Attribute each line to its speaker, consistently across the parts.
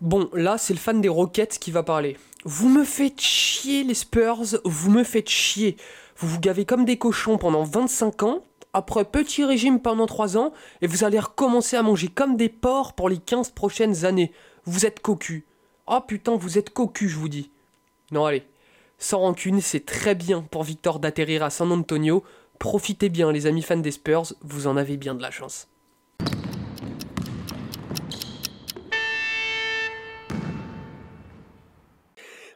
Speaker 1: Bon, là, c'est le fan des Rockets qui va parler. Vous me faites chier, les Spurs, vous me faites chier. Vous vous gavez comme des cochons pendant 25 ans, après petit régime pendant 3 ans, et vous allez recommencer à manger comme des porcs pour les 15 prochaines années. Vous êtes cocu. Oh putain, vous êtes cocu, je vous dis. Non, allez. Sans rancune, c'est très bien pour Victor d'atterrir à San Antonio. Profitez bien, les amis fans des Spurs, vous en avez bien de la chance.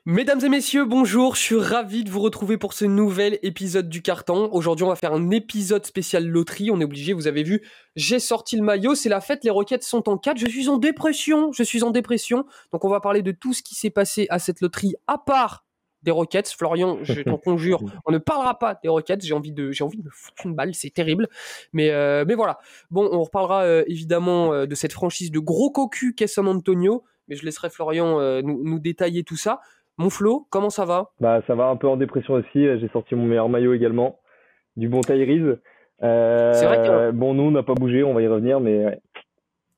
Speaker 1: Mesdames et messieurs, bonjour, je suis ravi de vous retrouver pour ce nouvel épisode du carton. Aujourd'hui, on va faire un épisode spécial loterie, on est obligé, vous avez vu, j'ai sorti le maillot, c'est la fête, les roquettes sont en 4, je suis en dépression, je suis en dépression. Donc on va parler de tout ce qui s'est passé à cette loterie, à part des roquettes. Florian, je t'en conjure, on ne parlera pas des roquettes, j'ai envie de, j'ai envie de me foutre une balle, c'est terrible. Mais, euh, mais voilà. Bon, on reparlera euh, évidemment euh, de cette franchise de gros cocu qu'est San Antonio, mais je laisserai Florian nous, nous détailler tout ça. Mon Flo, comment ça va?
Speaker 2: Bah ça va un peu en dépression aussi. J'ai sorti mon meilleur maillot également, du bon Tyrese. Euh, c'est vrai que bon nous on n'a pas bougé, on va y revenir, mais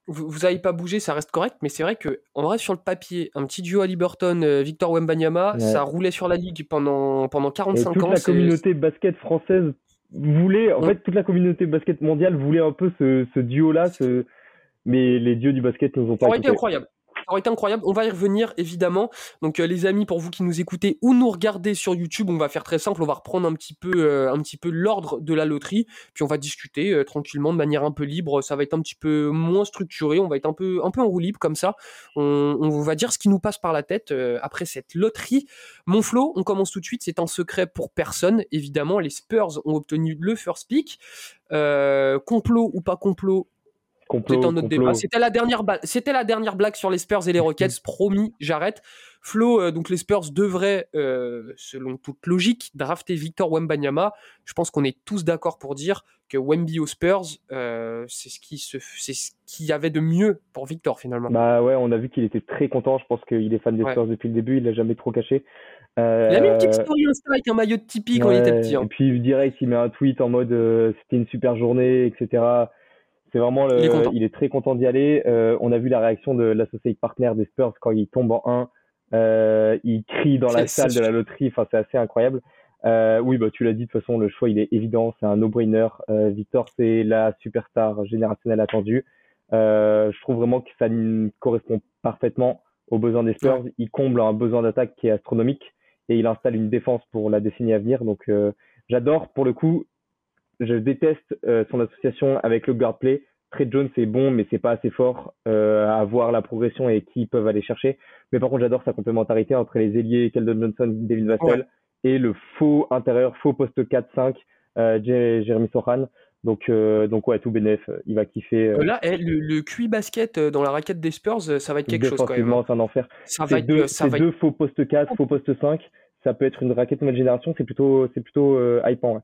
Speaker 1: vous, vous avez pas bougé, ça reste correct, mais c'est vrai que en vrai sur le papier, un petit duo à Liberton, euh, Victor Wembanyama, ça roulait sur la ligue pendant pendant 45
Speaker 2: Et toute
Speaker 1: ans.
Speaker 2: la communauté basket française voulait, en fait toute la communauté basket mondiale voulait un peu ce, ce duo là, ce... mais les dieux du basket nous ont pas.
Speaker 1: Ça aurait été incroyable. Aurait été incroyable. On va y revenir évidemment. Donc euh, les amis, pour vous qui nous écoutez ou nous regardez sur YouTube, on va faire très simple. On va reprendre un petit peu, euh, un petit peu l'ordre de la loterie, puis on va discuter euh, tranquillement de manière un peu libre. Ça va être un petit peu moins structuré. On va être un peu, un peu en roue libre comme ça. On, on va dire ce qui nous passe par la tête après cette loterie. Mon Flo, on commence tout de suite. C'est un secret pour personne. Évidemment, les Spurs ont obtenu le first pick. complot ou pas complot, c'était la dernière, c'était la dernière blague sur les Spurs et les Rockets. Promis, j'arrête. Flo, euh, donc les Spurs devraient, euh, selon toute logique, drafter Victor Wembanyama. Je pense qu'on est tous d'accord pour dire que Wemby aux Spurs, euh, c'est ce qui se, c'est ce qu'il y avait de mieux pour Victor finalement.
Speaker 2: Bah ouais, on a vu qu'il était très content. Je pense qu'il est fan des Spurs depuis le début. Il l'a jamais trop caché.
Speaker 1: Il a mis une petite story Insta avec un maillot de Tipeee quand il était petit. Hein.
Speaker 2: Et puis direct, il met un tweet en mode c'était une super journée, etc. C'est vraiment, il, est très content d'y aller. Euh, on a vu la réaction de l'associé partner des Spurs quand il tombe en 1. Euh, il crie dans la salle de la loterie. Enfin, c'est assez incroyable. Euh, oui, bah, tu l'as dit, de toute façon, le choix, il est évident. C'est un no-brainer. Victor, c'est la superstar générationnelle attendue. je trouve vraiment que ça correspond parfaitement aux besoins des Spurs. Il comble un besoin d'attaque qui est astronomique et il installe une défense pour la décennie à venir. Donc, j'adore, pour le coup, je déteste euh, son association avec le guard play. Trey Jones c'est bon, mais c'est pas assez fort euh, à voir la progression et qui peuvent aller chercher. Mais par contre, j'adore sa complémentarité entre les ailiers Keldon Johnson, David Vassell et le faux intérieur, faux poste 4-5, euh, Jeremy Sohan. Donc, euh, donc ouais, tout bénef, il va kiffer.
Speaker 1: Euh. Là, eh, le, le QI basket dans la raquette des Spurs, ça va être quelque chose quand même.
Speaker 2: c'est un enfer.
Speaker 1: Ça va
Speaker 2: être, deux,
Speaker 1: ça va
Speaker 2: deux faux poste 4, faux poste 5. Ça peut être une raquette nouvelle génération. C'est plutôt, c'est plutôt hypant. Ouais.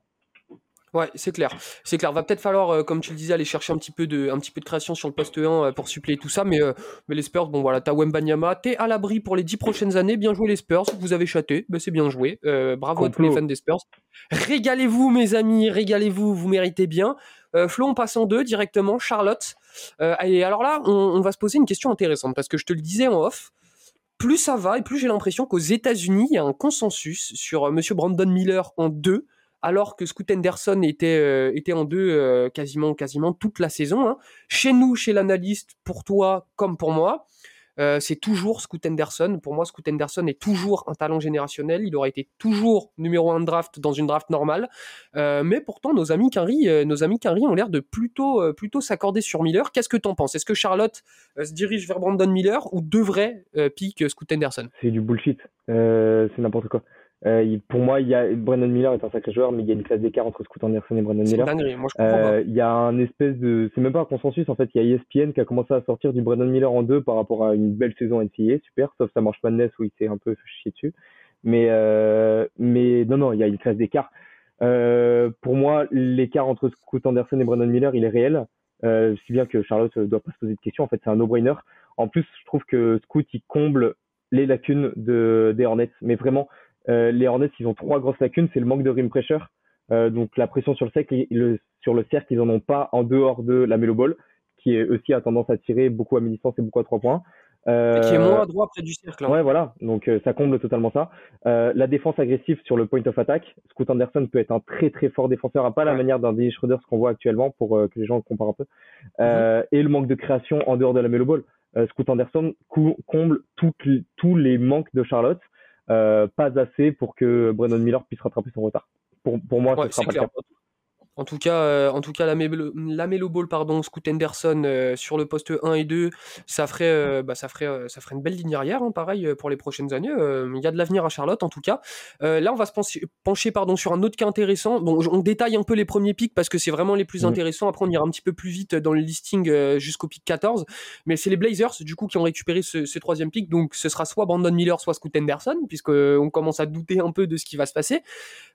Speaker 1: Ouais, c'est clair. C'est clair. Va peut-être falloir, euh, comme tu le disais, aller chercher un petit peu de, un petit peu de création sur le poste 1 euh, pour suppléer tout ça. Mais, euh, mais les Spurs, bon voilà, t'as Wembanyama, t'es à l'abri pour les 10 prochaines années. Bien joué les Spurs. Vous avez chaté. Ben, c'est bien joué. bravo à tous les fans des Spurs. Régalez-vous, mes amis. Régalez-vous. Vous méritez bien. Flo, on passe en deux directement. Charlotte. et alors là, on, on va se poser une question intéressante parce que je te le disais en off plus ça va et plus j'ai l'impression qu'aux États-Unis, il y a un consensus sur Monsieur Brandon Miller en deux alors que Scoot Henderson était, euh, était en deux euh, quasiment, quasiment toute la saison. Hein. Chez nous, chez l'analyste, pour toi comme pour moi, euh, c'est toujours Scoot Henderson. Pour moi, Scoot Henderson est toujours un talent générationnel. Il aurait été toujours numéro un de draft dans une draft normale. mais pourtant, nos amis Quinry, nos amis ont l'air de plutôt, plutôt s'accorder sur Miller. Qu'est-ce que t'en penses? Est-ce que Charlotte se dirige vers Brandon Miller ou devrait pique Scoot Henderson?
Speaker 2: C'est du bullshit. c'est n'importe quoi. Euh, pour moi, il y a Brandon Miller est un sacré joueur, mais il y a une classe d'écart entre Scoot Anderson et Brandon Miller.
Speaker 1: Moi, je euh,
Speaker 2: il y a un espèce de, c'est même pas un consensus en fait. Il y a ESPN qui a commencé à sortir du Brandon Miller en deux par rapport à une belle saison NCAA, super, sauf ça marche pas de où il s'est un peu chié dessus. Mais euh, mais non non, il y a une classe d'écart. Euh, pour moi, l'écart entre Scoot Anderson et Brandon Miller, il est réel. Euh, si bien que Charlotte doit pas se poser de questions. En fait, c'est un no-brainer. En plus, je trouve que Scoot il comble les lacunes de des Hornets, mais vraiment les Hornets, ils ont trois grosses lacunes. C'est le manque de rim pressure. Euh, donc la pression sur le cercle, le, sur le cercle, ils en ont pas en dehors de la Melo Ball, qui est aussi a tendance à tirer beaucoup à mi-distance et beaucoup à trois points.
Speaker 1: Euh, qui est moins droit près du cercle. Hein.
Speaker 2: Ouais, voilà. Donc euh, ça comble totalement ça. Euh, la défense agressive sur le point of attack. Scoot Anderson peut être un très très fort défenseur, à pas la manière d'un Dennis Schroeder, ce qu'on voit actuellement pour que les gens le comparent un peu. Mm-hmm. Et le manque de création en dehors de la Melo Ball. Scoot Anderson comble tous les manques de Charlotte. Pas assez pour que Brandon Miller puisse rattraper son retard. Pour, pour moi, ce sera pas le cas.
Speaker 1: En tout cas, euh, en tout cas la, Melo, Ball, pardon, Scoot Henderson euh, sur le poste 1 et 2, ça ferait, euh, bah, ça ferait, ça ferait une belle ligne arrière, hein, pareil pour les prochaines années. Il y a de l'avenir à Charlotte, en tout cas. là, on va se pencher, pardon, sur un autre cas intéressant. Bon, on détaille un peu les premiers pics parce que c'est vraiment les plus intéressants. Après, on ira un petit peu plus vite dans le listing jusqu'au pic 14. Mais c'est les Blazers, du coup, qui ont récupéré ce, troisième pic. Donc, ce sera soit Brandon Miller, soit Scoot Henderson, puisqu'on commence à douter un peu de ce qui va se passer.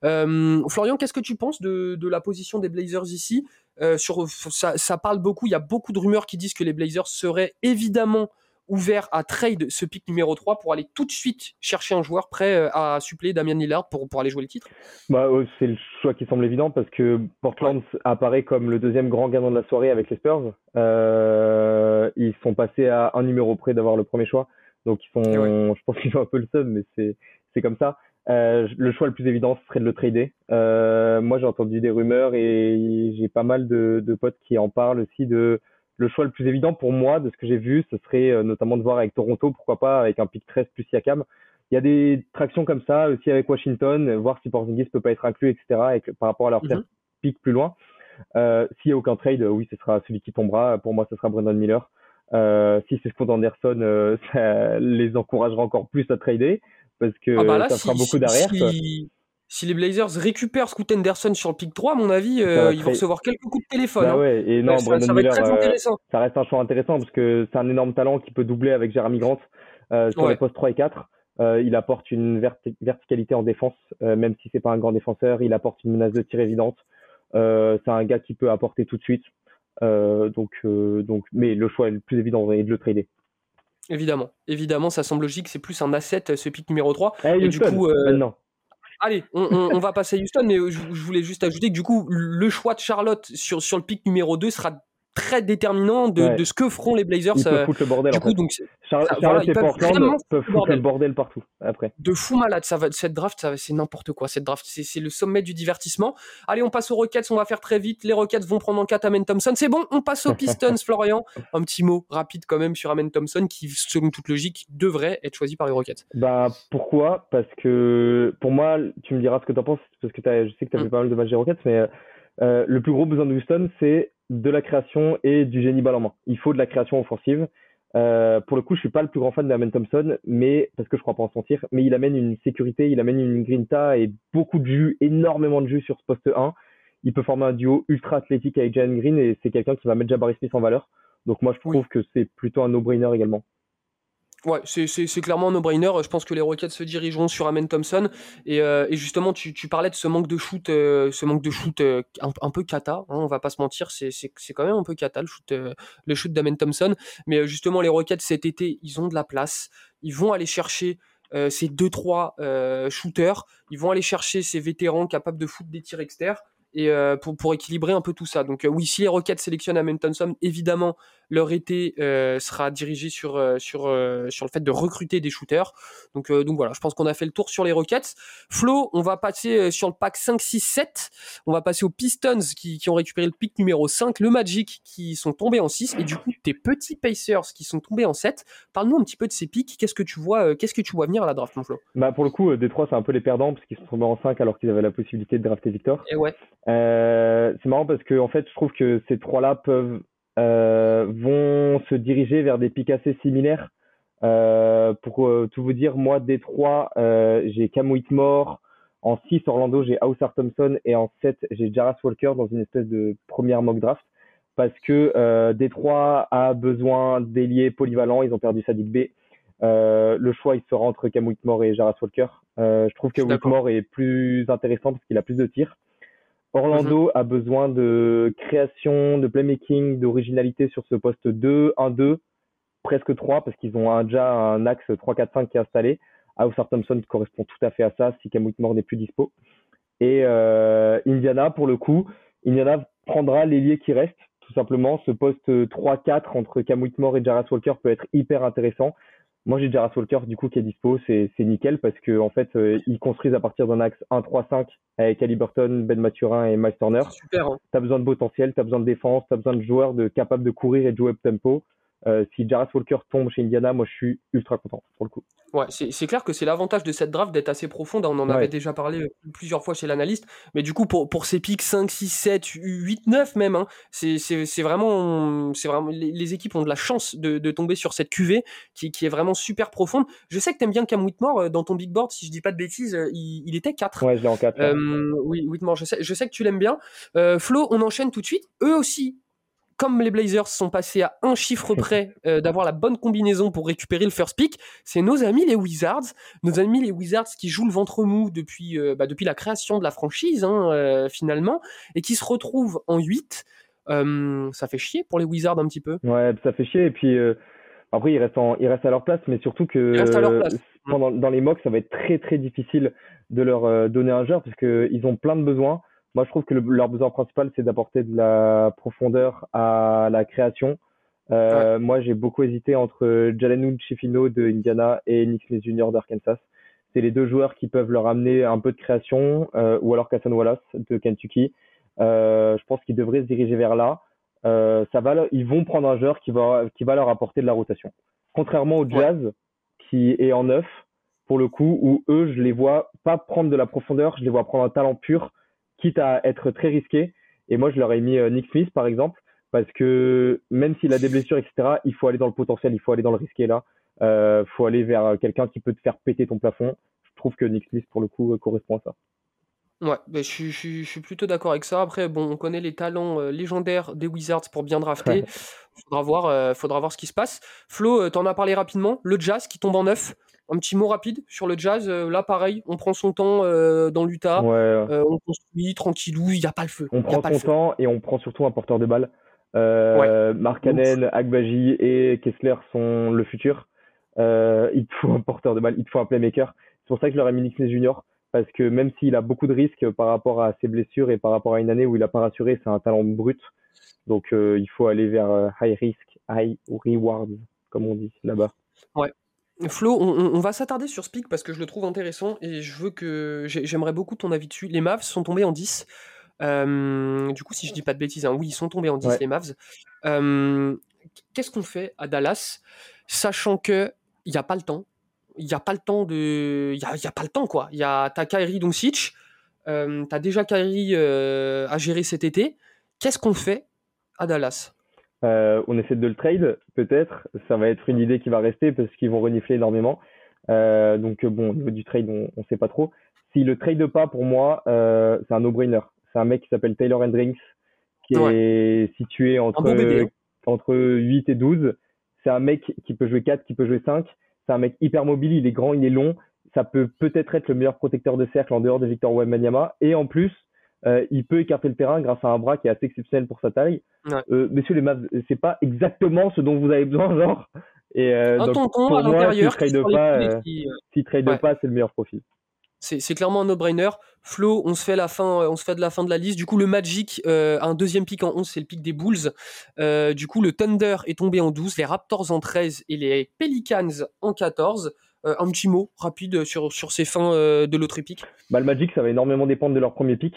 Speaker 1: Florian, qu'est-ce que tu penses de, de la position des Blazers ici. Euh, sur, ça, parle beaucoup, il y a beaucoup de rumeurs qui disent que les Blazers seraient évidemment ouverts à trade ce pick numéro 3 pour aller tout de suite chercher un joueur prêt euh, à suppléer Damian Lillard pour, pour aller jouer le titre
Speaker 2: bah, C'est le choix qui semble évident parce que Portland apparaît comme le deuxième grand gagnant de la soirée avec les Spurs. Euh, ils sont passés à un numéro près d'avoir le premier choix. Donc ils sont, je pense qu'ils ont un peu le seum, mais c'est comme ça. Euh, le choix le plus évident serait de le trader. Euh, moi, j'ai entendu des rumeurs et j'ai pas mal de, de, potes qui en parlent aussi de le choix le plus évident pour moi, de ce que j'ai vu, ce serait euh, notamment de voir avec Toronto, pourquoi pas avec un pick 13 plus Siakam. Il y a des tractions comme ça aussi avec Washington, voir si Porzingis peut pas être inclus, etc. par rapport à leur mm pick plus loin. Euh, S'il y a aucun trade, oui, ce sera celui qui tombera. Pour moi, ce sera Brandon Miller. Euh, si c'est Scott Anderson, euh, ça les encouragera encore plus à trader parce que ah bah ça fera beaucoup d'arrière.
Speaker 1: Si, les Blazers récupèrent Scoot Anderson sur le pick 3, à mon avis, euh, ils vont recevoir quelques coups de téléphone.
Speaker 2: Bah hein. ouais, et non, ça, ça, va être très intéressant. ça reste un choix intéressant parce que c'est un énorme talent qui peut doubler avec Jeremy Grant sur les postes 3 et 4. il apporte une verticalité en défense, même si c'est pas un grand défenseur. Il apporte une menace de tir évidente. c'est un gars qui peut apporter tout de suite. Euh, donc, euh, donc, mais le choix le plus évident est de le trader.
Speaker 1: Évidemment, évidemment, ça semble logique. C'est plus un asset ce pick numéro 3. Eh, et du coup, euh, Allez, on, va passer à Houston, mais je, je, voulais juste ajouter que du coup, le choix de Charlotte sur, sur le pick numéro 2 sera très déterminant de, de, ce que feront les Blazers.
Speaker 2: Ils peuvent foutre le bordel. Du coup, donc, Charlotte et Portland peuvent foutre le bordel partout après.
Speaker 1: De fou malade, ça va, cette draft, c'est n'importe quoi. Cette draft, c'est le sommet du divertissement. Allez, on passe aux Rockets, on va faire très vite. Les Rockets vont prendre en 4 Amen Thompson. C'est bon, on passe aux Pistons, Florian. Un petit mot rapide quand même sur Amen Thompson qui, selon toute logique, devrait être choisi par les Rockets.
Speaker 2: Bah pourquoi? Parce que pour moi, tu me diras ce que tu en penses, parce que je sais que tu as vu mm. pas mal de matchs des Rockets, mais euh, le plus gros besoin de Houston, c'est de la création et du génie balle en main. Il faut de la création offensive. Euh, pour le coup, je suis pas le plus grand fan d'Amen Thompson, mais parce que je crois pas en son tir, mais il amène une sécurité, il amène une grinta et beaucoup de jus, énormément de jus sur ce poste 1. Il peut former un duo ultra athlétique avec Jalen Green et c'est quelqu'un qui va mettre Jabari Smith en valeur. Donc moi, je trouve que c'est plutôt un no-brainer également.
Speaker 1: Ouais, c'est clairement un no-brainer. Je pense que les Rockets se dirigeront sur Amen Thompson. Et, euh, et justement, tu, tu, parlais de ce manque de shoot, euh, ce manque de shoot euh, un, peu cata. Hein, on va pas se mentir, c'est quand même un peu cata le shoot, le shoot d'Amen Thompson. Mais justement, les Rockets cet été, ils ont de la place. Ils vont aller chercher ces deux trois shooters. Ils vont aller chercher ces vétérans capables de foutre des tirs externes et pour, pour équilibrer un peu tout ça. Donc oui, si les Rockets sélectionnent Amen Thompson, évidemment, leur été euh, sera dirigé sur, euh, sur, euh, sur le fait de recruter des shooters. Donc, donc voilà, je pense qu'on a fait le tour sur les Rockets. Flo, on va passer sur le pack 5, 6, 7. On va passer aux Pistons qui, qui ont récupéré le pick numéro 5, le Magic qui sont tombés en 6 et du coup tes petits Pacers qui sont tombés en 7. Parle-nous un petit peu de ces picks. Qu'est-ce que tu vois, qu'est-ce que tu vois venir à la draft, mon Flo?
Speaker 2: Bah Pour le coup, Détroit, c'est un peu les perdants parce qu'ils sont tombés en 5 alors qu'ils avaient la possibilité de drafter Victor.
Speaker 1: Et ouais.
Speaker 2: C'est marrant parce que en fait, je trouve que ces trois-là peuvent euh, vont se diriger vers des pics assez similaires. Euh, pour euh, tout vous dire, moi, Détroit, euh, j'ai Cam Whitmore. En 6, Orlando, j'ai Hauser Thompson. Et en 7, j'ai Jarras Walker dans une espèce de première mock draft. Parce que euh, Détroit a besoin d'ailiers polyvalents. Ils ont perdu Sadik B. Euh, le choix, il sera entre Cam Whitmore et Jarras Walker. Euh, je trouve que Whitmore est plus intéressant parce qu'il a plus de tirs. Orlando mhm. a besoin de création, de playmaking, d'originalité sur ce poste 2, 1-2, presque 3, parce qu'ils ont déjà un axe 3-4-5 qui est installé. Hauser Thompson correspond tout à fait à ça si Cam Whitmore n'est plus dispo. Et euh, Indiana, pour le coup, Indiana prendra l'ailier qui reste, tout simplement. Ce poste 3-4 entre Cam Whitmore et Jarrett Walker peut être hyper intéressant. Moi, j'ai Jarrett Walker, du coup, qui est dispo. C'est, nickel parce que, en fait, euh, ils construisent à partir d'un axe 1-3-5 avec Ali Burton, Ben Maturin et Miles Turner.
Speaker 1: Super. Hein.
Speaker 2: Tu as besoin de potentiel, tu as besoin de défense, tu as besoin de joueurs de, capables de courir et de jouer up tempo. Euh, si Jarrett Walker tombe chez Indiana, moi je suis ultra content pour le coup.
Speaker 1: Ouais, c'est clair que c'est l'avantage de cette draft d'être assez profonde. On en avait déjà parlé euh, plusieurs fois chez l'analyste. Mais du coup, pour, pour ces pics 5, 6, 7, 8, 9 même, hein, c'est vraiment, vraiment les, équipes ont de la chance de, de tomber sur cette QV qui, qui, est vraiment super profonde. Je sais que tu aimes bien Cam Whitmore euh, dans ton big board, si je dis pas de bêtises, il, il était 4.
Speaker 2: Ouais, je l'ai en 4.
Speaker 1: oui, Whitmore, je sais, je sais que tu l'aimes bien. Flo, on enchaîne tout de suite. Eux aussi, comme les Blazers sont passés à un chiffre près euh, d'avoir la bonne combinaison pour récupérer le first pick, c'est nos amis les Wizards, nos amis les Wizards qui jouent le ventre mou depuis, euh, bah, depuis la création de la franchise hein, euh, finalement, et qui se retrouvent en 8. ça fait chier pour les Wizards un petit peu.
Speaker 2: Ouais, ça fait chier, et puis après ils restent, ils restent à leur place, mais surtout que dans les mocks, ça va être très très difficile de leur donner un joueur, parce qu'ils ont plein de besoins. Moi, je trouve que leur besoin principal, c'est d'apporter de la profondeur à la création. Euh, moi, j'ai beaucoup hésité entre Jalen Chifino de Indiana et Nick Smith Jr. d'Arkansas. C'est les deux joueurs qui peuvent leur amener un peu de création, euh, ou alors Casson Wallace de Kentucky. Euh, je pense qu'ils devraient se diriger vers là. ça va, ils vont prendre un joueur qui va, qui va leur apporter de la rotation. Contrairement au Jazz, qui est en neuf, pour le coup, où eux, je les vois pas prendre de la profondeur, je les vois prendre un talent pur quitte à être très risqué. Et moi, je leur ai mis euh, Nick Smith, par exemple, parce que même s'il a des blessures, etc., il faut aller dans le potentiel, il faut aller dans le risqué là. Euh, faut aller vers euh, quelqu'un qui peut te faire péter ton plafond. Je trouve que Nick Smith, pour le coup, euh, correspond à ça.
Speaker 1: Ouais, ben, je, je, je, suis plutôt d'accord avec ça. Après, bon, on connaît les talents légendaires des Wizards pour bien drafter. Faudra voir, faudra voir ce qui se passe. Flo, t'en as parlé rapidement. Le Jazz qui tombe en neuf. Un petit mot rapide sur le jazz. Euh, là, pareil, on prend son temps euh, dans l'Utah. Euh, on construit tranquillou, il n'y a pas le feu.
Speaker 2: On prend son temps et on prend surtout un porteur de balle. Euh, Markkanen, Agbaji et Kessler sont le futur. il te faut un porteur de balle, il te faut un playmaker. C'est pour ça que je leur ai mis Nick Junior parce que même s'il a beaucoup de risques par rapport à ses blessures et par rapport à une année où il n'a pas rassuré, c'est un talent brut. Donc il faut aller vers high risk, high reward, comme on dit là-bas.
Speaker 1: Ouais, Flo, on, va s'attarder sur Speak parce que je le trouve intéressant et je veux que j'aimerais beaucoup ton avis dessus. Les Mavs sont tombés en 10. Euh, du coup, si je dis pas de bêtises, hein, oui, ils sont tombés en 10 les Mavs. Euh, qu'est-ce qu'on fait à Dallas, sachant que il n'y a pas le temps? Il n'y a pas le temps de, il y a, pas le temps quoi. Il y a t'as Kyrie Doncic, euh, t'as déjà Kyrie euh, à gérer cet été. Qu'est-ce qu'on fait à Dallas?
Speaker 2: Euh, on essaie de le trade, peut-être. Ça va être une idée qui va rester parce qu'ils vont renifler énormément. Euh, donc bon, au niveau du trade, on ne sait pas trop. S'il le trade pas, pour moi, euh, c'est un no-brainer. C'est un mec qui s'appelle Taylor Hendricks, qui est situé entre, hein. entre 8 et 12. C'est un mec qui peut jouer 4, qui peut jouer 5. C'est un mec hyper mobile, il est grand, il est long. Ça peut peut-être être le meilleur protecteur de cercle en dehors de Victor Wembanyama. Et en plus, euh, il peut écarter le terrain grâce à un bras qui est assez exceptionnel pour sa taille. Euh, messieurs les Mavs, c'est pas exactement ce dont vous avez besoin, genre. Et euh, donc, pour moi, s'il trade pas, trade pas, c'est le meilleur profil.
Speaker 1: C'est clairement un no-brainer. Flo, on se fait la fin, on se fait de la fin de la liste. Du coup, le Magic a un deuxième pic en 11, c'est le pic des Bulls. du coup, le Thunder est tombé en 12, les Raptors en 13 et les Pelicans en 14. un petit mot rapide sur, sur ces fins de l'autre pic.
Speaker 2: Bah, le Magic, ça va énormément dépendre de leur premier pic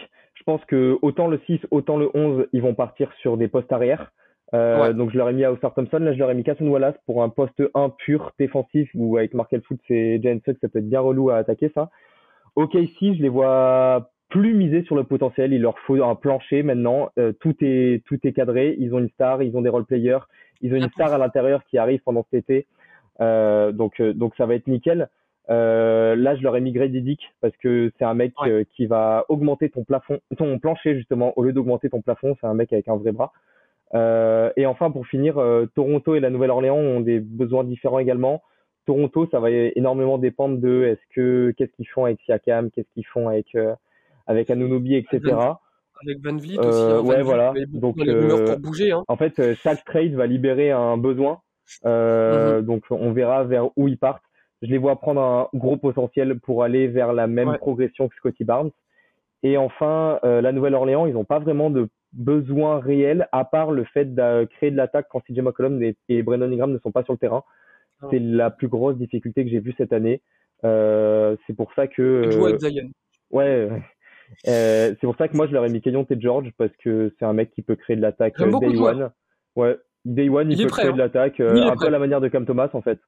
Speaker 2: pense que autant le 6, autant le 11, ils vont partir sur des postes arrière. Euh, Donc je leur ai mis à Oscar Thompson, là je leur ai mis Casson Wallace pour un poste 1 pur défensif où avec Markel Foot c'est Jalen Suggs, ça peut être bien relou à attaquer ça. Ok, si je les vois plus miser sur le potentiel, il leur faut un plancher maintenant. Euh, tout est tout est cadré, ils ont une star, ils ont des role players, ils ont une star à l'intérieur qui arrive pendant cet été. Euh, donc donc ça va être nickel. Euh, là, je leur ai migré Dick parce que c'est un mec euh, qui va augmenter ton plafond, ton plancher justement, au lieu d'augmenter ton plafond, c'est un mec avec un vrai bras. Euh, et enfin, pour finir, euh, Toronto et la Nouvelle-Orléans ont des besoins différents également. Toronto, ça va énormément dépendre de est-ce que qu'est-ce qu'ils font avec Siakam, qu'est-ce qu'ils font avec avec Anunobi, etc.
Speaker 1: Avec Van Vliet aussi. Hein,
Speaker 2: ouais, voilà. Donc,
Speaker 1: pour bouger, hein.
Speaker 2: en fait, chaque trade va libérer un besoin. Mm-hmm. Donc, on verra vers où ils partent je les vois prendre un gros potentiel pour aller vers la même progression que Scotty Barnes. Et enfin, euh, la Nouvelle-Orléans, ils n'ont pas vraiment de besoin réel à part le fait de créer de l'attaque quand CJ McCollum et, et Brandon Ingram ne sont pas sur le terrain. Ah. C'est la plus grosse difficulté que j'ai vue cette année. Euh, c'est pour ça que.
Speaker 1: Euh,
Speaker 2: ouais. Euh, c'est pour ça que moi je leur ai mis Kenyon et George parce que c'est un mec qui peut créer de l'attaque euh, day one. Ouais, day one il, peut créer de hein. l'attaque euh, un peu à la manière de Cam Thomas en fait.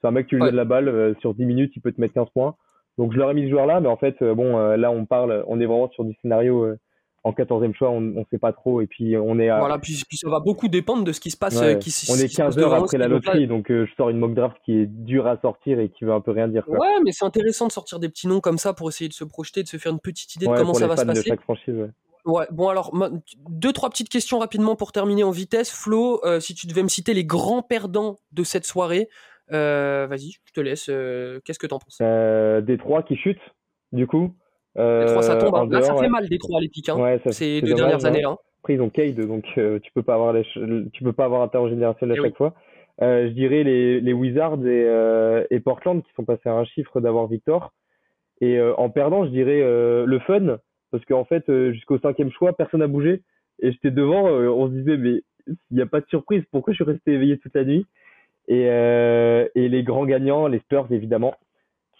Speaker 2: C'est un mec qui lui donne la balle sur 10 minutes il peut te mettre 15 points. Donc je leur ai mis ce joueur là mais en fait bon là on parle on est vraiment sur du scénario en 14e choix, on ne sait pas trop. Et puis, on est à...
Speaker 1: Voilà, puis, ça va beaucoup dépendre de ce qui se passe. qui,
Speaker 2: on est 15 heures après la loterie, donc euh, je sors une mock draft qui est dure à sortir et qui veut un peu rien dire. Quoi.
Speaker 1: Ouais, mais c'est intéressant de sortir des petits noms comme ça pour essayer de se projeter, de se faire une petite idée de comment ça va se passer. De chaque franchise, ouais. Ouais, bon alors deux trois petites questions rapidement pour terminer en vitesse. Flo, euh, si tu devais me citer les grands perdants de cette soirée, euh, vas-y, je te laisse. Qu'est-ce que t'en penses?
Speaker 2: Des trois qui chutent, du coup.
Speaker 1: Euh, ça tombe. Hein. Là, ça fait mal des trois à l'épique. Hein. ces deux dernières années là.
Speaker 2: Après, ils ont Cade, donc euh, tu peux pas avoir les tu peux pas avoir intergénérationnel à eh chaque fois. Euh, je dirais les, les Wizards et, euh, et Portland qui sont passés à un chiffre d'avoir Victor. Et euh, en perdant, je dirais le fun, parce qu'en fait, jusqu'au cinquième choix, personne n'a bougé. Et j'étais devant, on se disait, mais il n'y a pas de surprise, pourquoi je suis resté éveillé toute la nuit? Et, et les grands gagnants, les Spurs évidemment,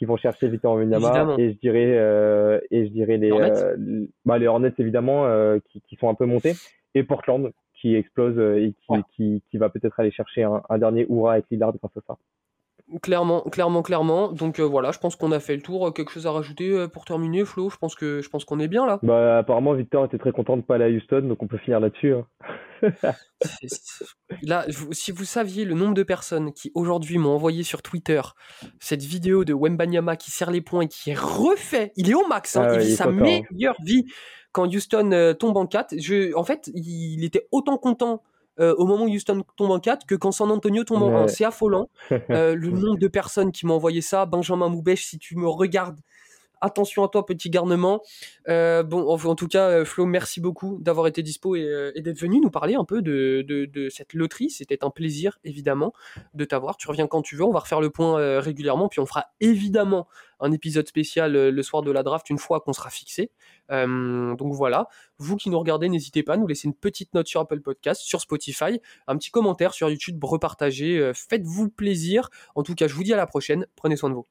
Speaker 2: qui vont chercher Victor Wembanyama. Et je dirais euh, et je dirais les Hornets, euh, bah, les Hornets évidemment euh, qui, qui, sont un peu montés et Portland qui explose et qui, qui, qui, va peut-être aller chercher un, un dernier hurrah avec Lillard grâce à ça.
Speaker 1: Clairement, clairement, clairement. Donc euh, voilà, je pense qu'on a fait le tour. Quelque chose à rajouter euh, pour terminer, Flo? Je pense que je pense qu'on est bien là.
Speaker 2: Bah apparemment Victor était très content de pas aller à Houston, donc on peut finir là-dessus. Hein.
Speaker 1: là, si vous saviez le nombre de personnes qui aujourd'hui m'ont envoyé sur Twitter cette vidéo de Wembanyama qui serre les poings et qui est refait, il est au max, hein, ah il vit sa meilleure vie quand Houston euh, tombe en 4. Je, en fait, il était autant content euh, au moment où Houston tombe en 4 que quand San Antonio tombe en 1. C'est affolant. Euh, le nombre de personnes qui m'ont envoyé ça. Benjamin Moubèche, si tu me regardes, attention à toi, petit garnement. Euh, bon, en, tout cas, Flo, merci beaucoup d'avoir été dispo et, d'être venu nous parler un peu de, cette loterie. C'était un plaisir, évidemment, de t'avoir. Tu reviens quand tu veux. On va refaire le point régulièrement. Puis on fera évidemment un épisode spécial le soir de la draft une fois qu'on sera fixé. Euh, donc voilà, vous qui nous regardez, n'hésitez pas à nous laisser une petite note sur Apple Podcast, sur Spotify, un petit commentaire sur YouTube, repartager, euh, faites-vous plaisir. En tout cas, je vous dis à la prochaine, prenez soin de vous.